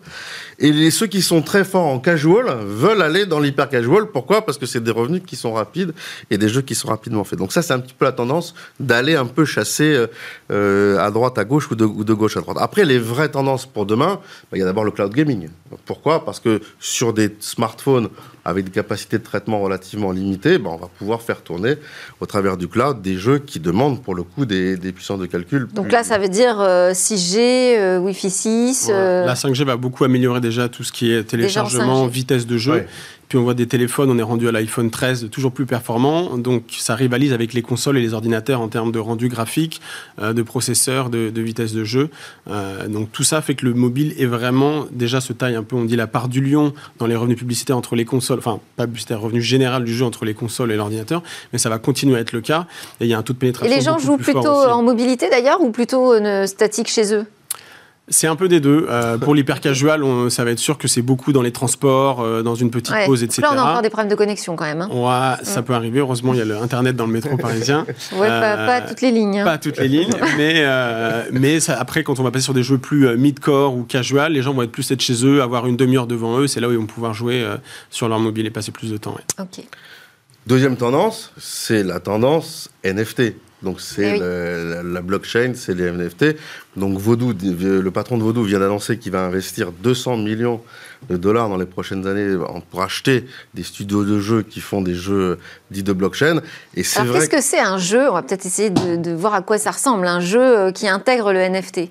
Et les, ceux qui sont très forts en casual veulent aller dans l'hyper casual. Pourquoi? Parce que c'est des revenus qui sont rapides et des jeux qui sont rapidement faits. Donc ça, c'est un petit peu la tendance d'aller un peu chasser euh, euh, à droite, à gauche ou de ou de gauche à droite. Après, les vraies tendances pour demain, bah, il y a d'abord le cloud gaming. Pourquoi? Parce que sur des smartphones avec des capacités de traitement relativement limitées, bah, on va pouvoir faire tourner au travers du cloud des jeux qui demandent pour le coup des, puissances de calcul. Donc là, ça veut dire 6G, euh, euh, Wi-Fi 6. Euh, la 5G va beaucoup améliorer déjà tout ce qui est téléchargement, vitesse de jeu. Puis on voit des téléphones, on est rendu à l'iPhone 13 toujours plus performant. Donc ça rivalise avec les consoles et les ordinateurs en termes de rendu graphique, euh, de processeur, de, vitesse de jeu. Euh, donc tout ça fait que le mobile est vraiment déjà se taille un peu, on dit la part du lion dans les revenus publicitaires entre les consoles, enfin pas publicitaire, revenu général du jeu entre les consoles et l'ordinateur, mais ça va continuer à être le cas. Et il y a un taux de pénétration. Et les gens jouent plutôt en mobilité d'ailleurs ou plutôt statique chez eux? C'est un peu des deux. Euh, pour l'hyper casual, ça va être sûr que c'est beaucoup dans les transports, euh, dans une petite pause, etc. Là, on a encore des problèmes de connexion quand même. Hein. Ouais, ça mm. peut arriver. Heureusement, il y a l'internet dans le métro parisien. ouais, pas, toutes les lignes. Hein. Pas toutes les lignes, mais euh, mais ça, après, quand on va passer sur des jeux plus mid-core ou casual, les gens vont être plus être chez eux, avoir une demi-heure devant eux. C'est là où ils vont pouvoir jouer sur leur mobile et passer plus de temps. Ok. Deuxième tendance, c'est la tendance NFT. Donc c'est eh la, blockchain, c'est les NFT. Donc Vodou, le patron de Vodou vient d'annoncer qu'il va investir 200 millions de dollars dans les prochaines années pour acheter des studios de jeux qui font des jeux dits de blockchain. Et c'est vrai. Qu'est-ce que c'est un jeu? On va peut-être essayer de, voir à quoi ça ressemble. Un jeu euh, qui intègre le NFT.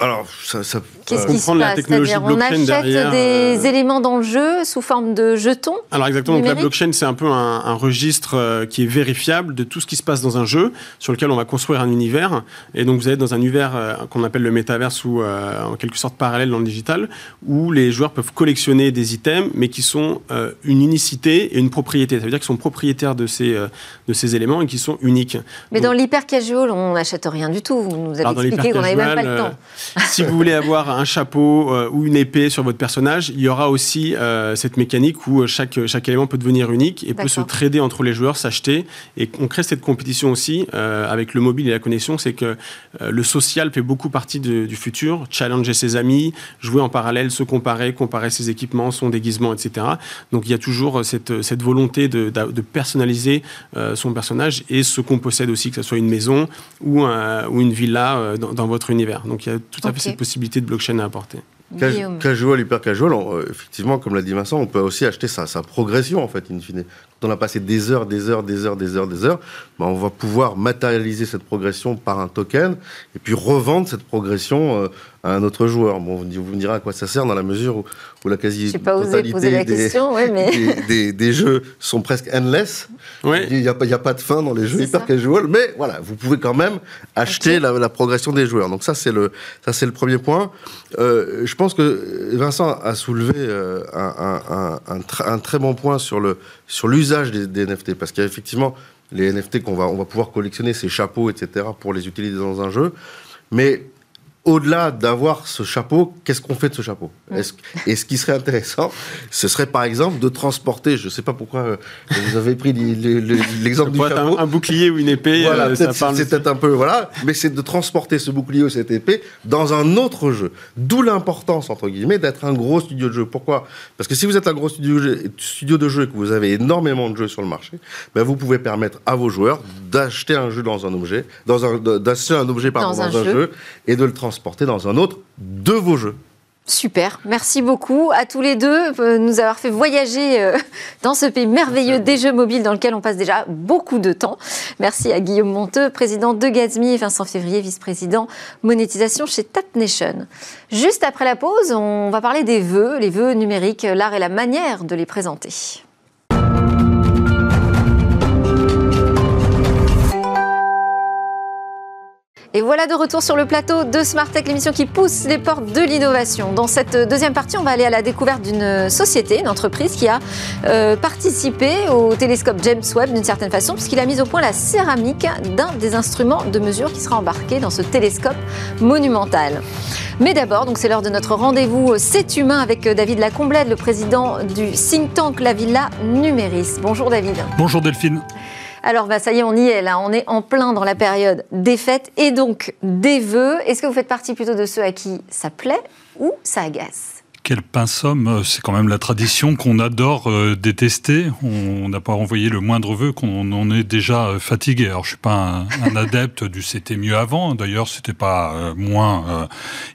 Alors, ça, Qu'est-ce qui se passe? technologie On achète des euh, éléments dans le jeu sous forme de jetons Alors exactement, donc la blockchain, c'est un peu un, registre euh, qui est vérifiable de tout ce qui se passe dans un jeu sur lequel on va construire un univers. Et donc vous êtes dans un univers euh, qu'on appelle le métaverse ou en quelque sorte parallèle dans le digital, où les joueurs peuvent collectionner des items, mais qui sont une unicité et une propriété. Ça veut dire qu'ils sont propriétaires de ces, de ces éléments et qui sont uniques. Mais dans l'hyper casual, on n'achète rien du tout. Vous nous avez expliqué qu'on n'avait même pas le temps si vous voulez avoir un chapeau euh, ou une épée sur votre personnage, il y aura aussi euh, cette mécanique où euh, chaque, chaque élément peut devenir unique et peut se trader entre les joueurs, s'acheter. Et on crée cette compétition aussi avec le mobile et la connexion. C'est que le social fait beaucoup partie du futur. Challenger ses amis, jouer en parallèle, se comparer, comparer ses équipements, son déguisement, etc. Donc il y a toujours cette, cette volonté de, de personnaliser son personnage et ce qu'on possède aussi, que ce soit une maison ou, ou une villa dans, dans, votre univers. Donc il y a tout à fait cette possibilité de blockchain à apporter. Casual, hyper casual, euh, effectivement, comme l'a dit Vincent, on peut aussi acheter sa, sa, progression, en fait, in fine. Quand on a passé des heures, des heures, des heures, des heures, des heures, ben, on va pouvoir matérialiser cette progression par un token et puis revendre cette progression euh, à un autre joueur. Bon, vous me direz à quoi ça sert dans la mesure où, la quasi-totalité des, des, jeux sont presque endless. Il n'y a, a, pas de fin dans les jeux hyper casual, mais voilà, vous pouvez quand même acheter la, la, progression des joueurs. Donc ça, c'est le, ça, c'est le premier point. Euh, je pense que Vincent a soulevé euh, un, un, un, très bon point sur le sur l'usage des, des, NFT, parce qu'il y a effectivement les NFT qu'on va on va pouvoir collectionner, ces chapeaux, etc., pour les utiliser dans un jeu, mais au-delà d'avoir ce chapeau, qu'est-ce qu'on fait de ce chapeau Et ce qui serait intéressant, ce serait par exemple de transporter, je ne sais pas pourquoi euh, vous avez pris l'exemple du chapeau. Un, un, bouclier ou une épée, voilà, euh, c'est peut-être un peu, voilà, mais c'est de transporter ce bouclier ou cette épée dans un autre jeu. D'où l'importance, entre guillemets, d'être un gros studio de jeu. Pourquoi? Parce que si vous êtes un gros studio, studio de jeu et que vous avez énormément de jeux sur le marché, ben vous pouvez permettre à vos joueurs d'acheter un jeu dans un objet, dans un, d'acheter un objet pardon, dans, un, jeu. jeu et de le transporter transporter dans un autre de vos jeux. Super, merci beaucoup à tous les deux de nous avoir fait voyager euh, dans ce pays merveilleux des jeux mobiles dans lequel on passe déjà beaucoup de temps. Merci à Guillaume Monteux, président de Gatsby, et Vincent Février, vice-président monétisation chez TapNation. Juste après la pause, on va parler des vœux, les vœux numériques, l'art et la manière de les présenter. Et voilà de retour sur le plateau de Smart Tech, l'émission qui pousse les portes de l'innovation. Dans cette deuxième partie, on va aller à la découverte d'une société, une entreprise qui a euh, participé au télescope James Webb d'une certaine façon, puisqu'il a mis au point la céramique d'un des instruments de mesure qui sera embarqué dans ce télescope monumental. Mais d'abord, c'est l'heure de notre rendez-vous C'est humain avec David Lacomblède, le président du think tank La Villa Numéris. Bonjour David. Bonjour Delphine. Alors, bah, ça y est, on y est là. On est en plein dans la période des fêtes et donc des vœux. Est-ce que vous faites partie plutôt de ceux à qui ça plaît ou ça agace? Quel pain somme, c'est quand même la tradition qu'on adore euh, détester. On n'a pas envoyé le moindre vœu qu'on en est déjà euh, fatigué. Alors je suis pas un, adepte du c'était mieux avant. D'ailleurs, c'était pas euh, moins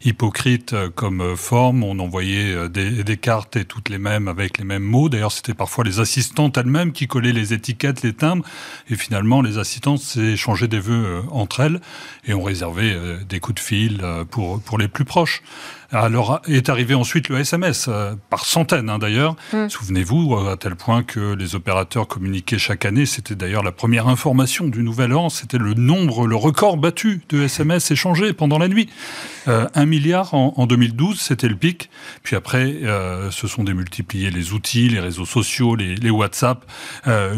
hypocrite comme forme. On envoyait des, des, cartes et toutes les mêmes avec les mêmes mots. D'ailleurs, c'était parfois les assistantes elles-mêmes qui collaient les étiquettes, les timbres. Et finalement, les assistantes s'échangeaient des vœux entre elles et on réservait des coups de fil pour pour les plus proches. Alors est arrivé ensuite le SMS, euh, par centaines hein, d'ailleurs. Mm. Souvenez-vous, euh, à tel point que les opérateurs communiquaient chaque année, c'était d'ailleurs la première information du Nouvel An, c'était le nombre, le record battu de SMS échangés pendant la nuit. Euh, un milliard en, 2012, c'était le pic. Puis après, euh, se sont démultipliés les outils, les réseaux sociaux, les, les WhatsApp,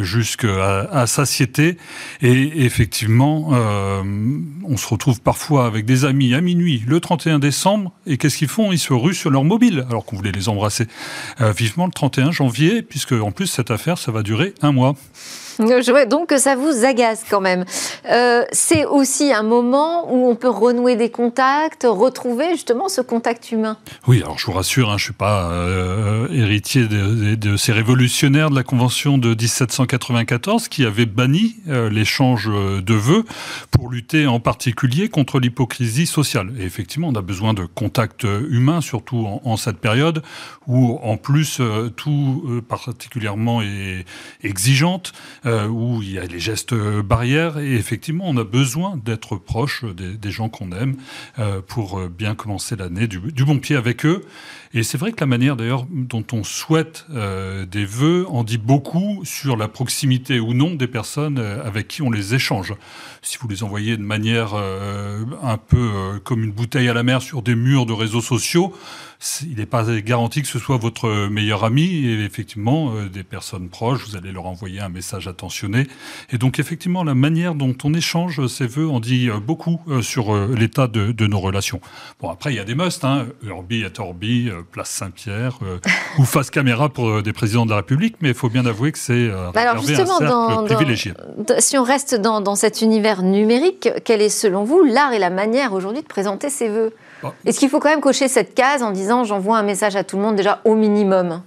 jusqu'à à satiété. Et effectivement, on se retrouve parfois avec des amis à minuit, le 31 décembre, et qu'est-ce font Ils se ruent sur leur mobile, alors qu'on voulait les embrasser. vivement le 31 janvier, puisque en plus cette affaire, ça va durer un mois. Je vois donc que ça vous agace quand même. Euh, c'est aussi un moment où on peut renouer des contacts, retrouver justement ce contact humain. Oui, alors je vous rassure, hein, je ne suis pas euh, héritier de, ces révolutionnaires de la Convention de 1794 qui avait banni euh, l'échange de vœux pour lutter en particulier contre l'hypocrisie sociale. Et effectivement, on a besoin de contacts humains, surtout en, en cette période où en plus tout particulièrement est exigeante. Où il y a les gestes barrières. Et effectivement, on a besoin d'être proche des, gens qu'on aime pour bien commencer l'année du, bon pied avec eux. Et c'est vrai que la manière d'ailleurs dont on souhaite euh, des vœux en dit beaucoup sur la proximité ou non des personnes euh, avec qui on les échange. Si vous les envoyez de manière euh, un peu comme une bouteille à la mer sur des murs de réseaux sociaux, il n'est pas garanti que ce soit votre meilleur ami. Et effectivement, euh, des personnes proches, vous allez leur envoyer un message attentionné. Et donc, effectivement, la manière dont on échange ces vœux en dit euh, beaucoup euh, sur l'état de, nos relations. Bon, après, il y a des musts. Hein. Urbi et Orbi, place Saint-Pierre, ou face caméra pour des présidents de la République. Mais il faut bien avouer que c'est bah alors justement, dans, privilégié. si on reste dans, dans cet univers numérique, quel est selon vous l'art et la manière aujourd'hui de présenter ces vœux? Est-ce qu'il faut quand même cocher cette case en disant j'envoie un message à tout le monde déjà au minimum?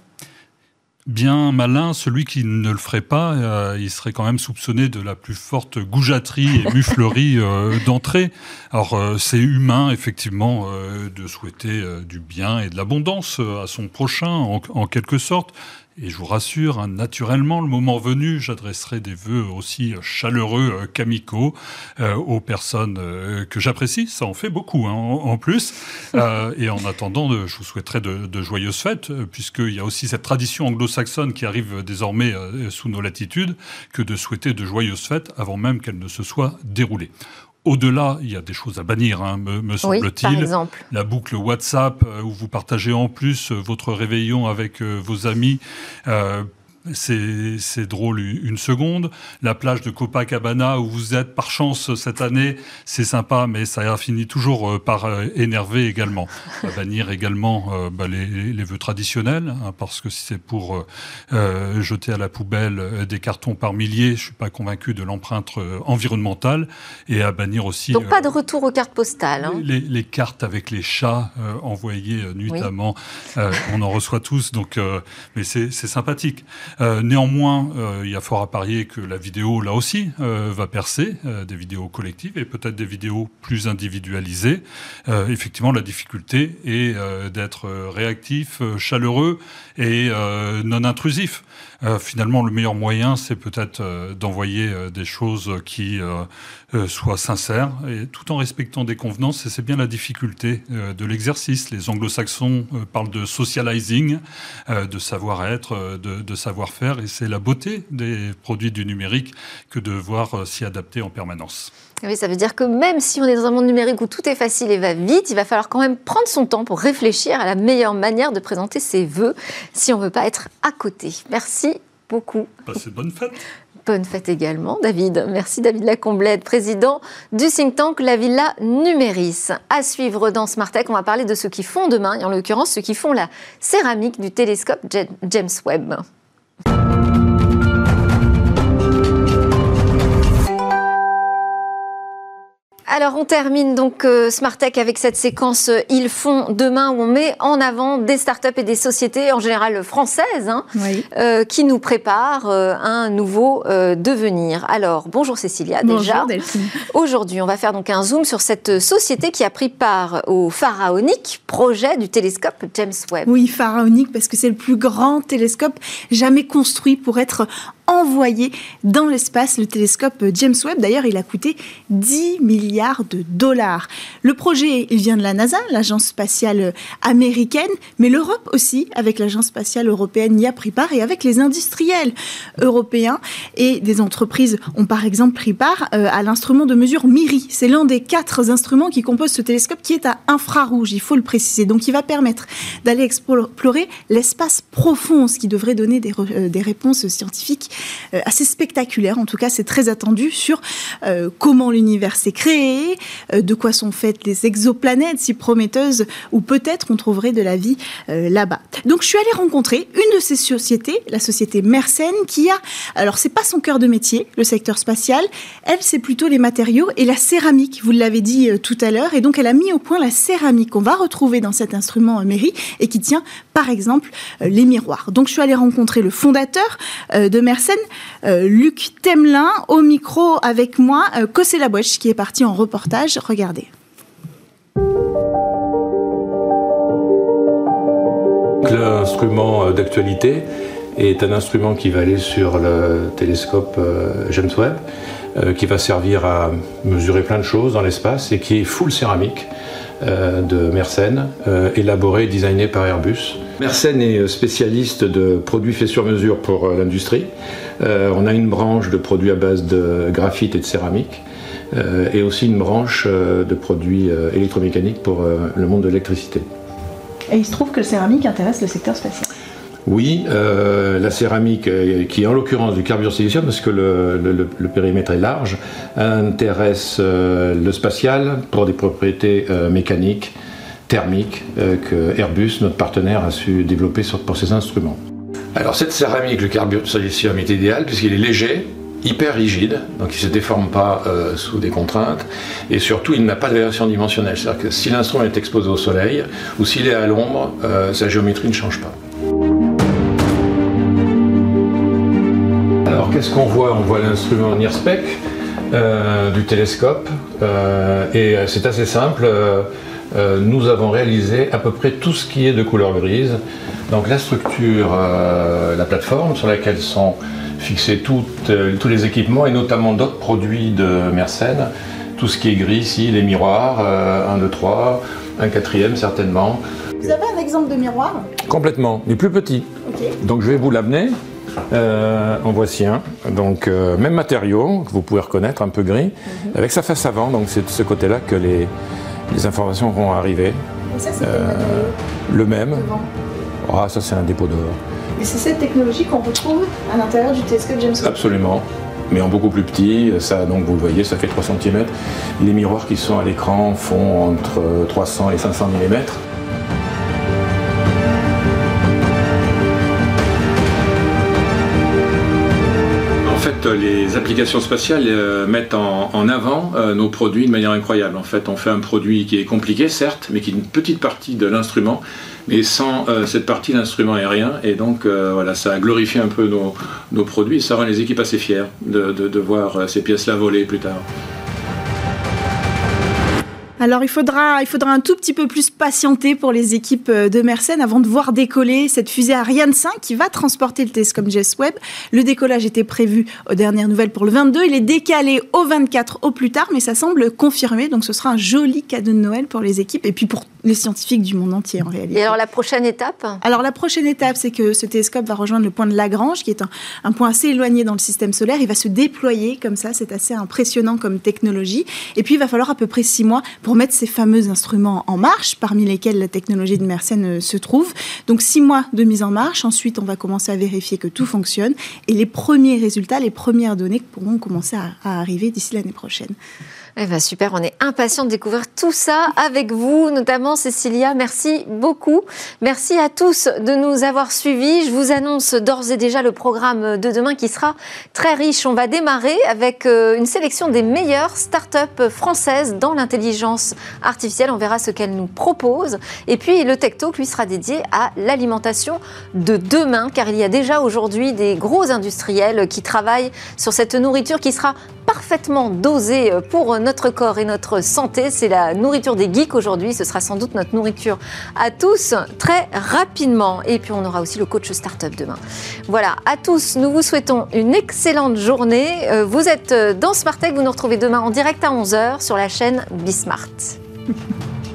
Bien malin, celui qui ne le ferait pas, euh, il serait quand même soupçonné de la plus forte goujaterie et muflerie euh, d'entrée. Alors euh, c'est humain effectivement de souhaiter du bien et de l'abondance à son prochain en quelque sorte. Et je vous rassure, hein, naturellement, le moment venu, j'adresserai des vœux aussi chaleureux euh, qu'amicaux euh, aux personnes euh, que j'apprécie. Ça en fait beaucoup, hein, en, plus. et en attendant, je vous souhaiterais de, joyeuses fêtes, puisqu'il y a aussi cette tradition anglo-saxonne qui arrive désormais sous nos latitudes, que de souhaiter de joyeuses fêtes avant même qu'elles ne se soient déroulées. Au-delà, il y a des choses à bannir, hein, me, semble-t-il. La boucle WhatsApp euh, où vous partagez en plus euh, votre réveillon avec euh, vos amis c'est drôle une seconde. La plage de Copacabana où vous êtes par chance cette année, c'est sympa, mais ça a fini toujours euh, par euh, énerver également. À bannir également euh, bah, les, les, vœux traditionnels, hein, parce que si c'est pour jeter à la poubelle des cartons par milliers, je suis pas convaincu de l'empreinte environnementale. Et à bannir aussi. Donc pas de retour aux cartes postales. Hein. Les, cartes avec les chats envoyés nuitamment, on en reçoit tous, donc mais c'est sympathique. Euh, néanmoins, euh, il y a fort à parier que la vidéo, là aussi, euh, va percer, des vidéos collectives et peut-être des vidéos plus individualisées. effectivement, la difficulté est d'être réactif, chaleureux et non intrusif. Finalement, le meilleur moyen, c'est peut-être d'envoyer des choses qui soient sincères, et tout en respectant des convenances. Et c'est bien la difficulté de l'exercice. Les anglo-saxons parlent de socializing, de savoir-être, de, de savoir faire et c'est la beauté des produits du numérique que de voir euh, s'y adapter en permanence. Oui, ça veut dire que même si on est dans un monde numérique où tout est facile et va vite, il va falloir quand même prendre son temps pour réfléchir à la meilleure manière de présenter ses vœux si on ne veut pas être à côté. Merci beaucoup. Passez bonne fête. Bonne fête également, David. Merci, David Lacomblette, président du think tank La Villa Numéris. À suivre dans Smartech, on va parler de ceux qui font demain, et en l'occurrence ceux qui font la céramique du télescope James Webb. Alors on termine donc euh, Smart Tech avec cette séquence euh, Ils font demain où on met en avant des startups et des sociétés en général françaises hein, euh, qui nous préparent un nouveau devenir. Alors bonjour Cécilia déjà. Aujourd'hui on va faire donc un zoom sur cette société qui a pris part au pharaonique projet du télescope James Webb. Oui pharaonique parce que c'est le plus grand télescope jamais construit pour être envoyé dans l'espace. Le télescope James Webb, d'ailleurs, il a coûté 10 milliards de dollars. Le projet, il vient de la NASA, l'agence spatiale américaine, mais l'Europe aussi, avec l'agence spatiale européenne, y a pris part, et avec les industriels européens et des entreprises ont par exemple pris part euh, à l'instrument de mesure MIRI. C'est l'un des quatre instruments qui composent ce télescope qui est à infrarouge, il faut le préciser. Donc il va permettre d'aller explorer l'espace profond, ce qui devrait donner des, euh, réponses scientifiques assez spectaculaire. En tout cas, c'est très attendu sur euh, comment l'univers s'est créé, euh, de quoi sont faites les exoplanètes si prometteuses, ou peut-être on trouverait de la vie là-bas. Donc, je suis allée rencontrer une de ces sociétés, la société Mersenne, qui a, alors c'est pas son cœur de métier, le secteur spatial. Elle, c'est plutôt les matériaux et la céramique. Vous l'avez dit tout à l'heure, et donc elle a mis au point la céramique qu'on va retrouver dans cet instrument Mairie et qui tient, par exemple, les miroirs. Donc, je suis allée rencontrer le fondateur de Mersenne euh, Luc Temelin au micro avec moi, euh, Cossé Labouche qui est parti en reportage. Regardez. L'instrument euh, d'actualité est un instrument qui va aller sur le télescope James Webb, qui va servir à mesurer plein de choses dans l'espace et qui est full céramique. Euh, de Mersenne, euh, élaboré et designé par Airbus. Mersenne est spécialiste de produits faits sur mesure pour euh, l'industrie. on a une branche de produits à base de graphite et de céramique. et aussi une branche de produits électromécaniques pour le monde de l'électricité. Et il se trouve que le céramique intéresse le secteur spatial. Oui, euh, la céramique, euh, qui est en l'occurrence du carbure silicium, parce que le, périmètre est large, intéresse euh, le spatial pour des propriétés mécaniques, thermiques, que Airbus, notre partenaire, a su développer pour ses instruments. Alors cette céramique, le carbure est idéal puisqu'il est léger, hyper rigide, donc il ne se déforme pas sous des contraintes, et surtout il n'a pas de variation dimensionnelle. C'est-à-dire que si l'instrument est exposé au soleil ou s'il est à l'ombre, sa géométrie ne change pas. qu'est-ce qu'on voit? On voit l'instrument NIRSPEC euh, du télescope euh, et euh, c'est assez simple. Nous avons réalisé à peu près tout ce qui est de couleur grise. Donc la structure, la plateforme sur laquelle sont fixés tous les équipements et notamment d'autres produits de Mersenne. Tout ce qui est gris ici, les miroirs, 1, 2, 3, un quatrième certainement. Vous avez un exemple de miroir? Complètement, mais plus petit. Donc je vais vous l'amener. Euh, en voici un. Donc, euh, même matériau, que vous pouvez reconnaître, un peu gris, mhm. avec sa face avant. Donc, c'est de ce côté-là que les, informations vont arriver. Et ça, euh, Le même. Ah, ça, c'est un dépôt d'or. Et c'est cette technologie qu'on retrouve à l'intérieur du télescope James Webb Absolument mais en beaucoup plus petit. Ça, donc vous le voyez, ça fait 3 cm. Les miroirs qui sont à l'écran font entre 300 et 500 mm. Les applications spatiales euh, mettent en, avant euh, nos produits de manière incroyable. En fait, on fait un produit qui est compliqué, certes, mais qui est une petite partie de l'instrument. Mais sans euh, cette partie, l'instrument est rien. Et donc, voilà, ça a glorifié un peu nos, produits. Ça rend les équipes assez fières de voir ces pièces-là voler plus tard. Alors il faudra, il faudra un tout petit peu plus patienter pour les équipes euh, de Mersenne avant de voir décoller cette fusée Ariane 5 qui va transporter le télescope James Webb. Le décollage était prévu aux dernières nouvelles pour le 22, il est décalé au 24 au plus tard, mais ça semble confirmé, donc ce sera un joli cadeau de Noël pour les équipes et puis pour les scientifiques du monde entier en réalité. Et alors la prochaine étape Alors la prochaine étape, c'est que ce télescope va rejoindre le point de Lagrange, qui est un, un, point assez éloigné dans le système solaire. Il va se déployer comme ça, c'est assez impressionnant comme technologie. Et puis il va falloir à peu près six mois pour mettre ces fameux instruments en marche, parmi lesquels la technologie de Mersenne euh, se trouve. Donc six mois de mise en marche. Ensuite, on va commencer à vérifier que tout fonctionne. Et les premiers résultats, les premières données pourront commencer à arriver d'ici l'année prochaine. Eh ben super, on est impatient de découvrir tout ça avec vous, notamment Cécilia. Merci beaucoup. Merci à tous de nous avoir suivis. Je vous annonce d'ores et déjà le programme de demain qui sera très riche. On va démarrer avec euh, une sélection des meilleures startups françaises dans l'intelligence artificielle. On verra ce qu'elles nous proposent. Et puis le Tech Talk lui sera dédié à l'alimentation de demain, car il y a déjà aujourd'hui des gros industriels qui travaillent sur cette nourriture qui sera parfaitement dosée pour notre corps et notre santé. C'est la nourriture des geeks aujourd'hui. Ce sera sans doute notre nourriture à tous très rapidement. Et puis on aura aussi le coach startup demain. Voilà, à tous, nous vous souhaitons une excellente journée. Euh, vous êtes dans Smart Tech. Vous nous retrouvez demain en direct à 11h sur la chaîne Bismart.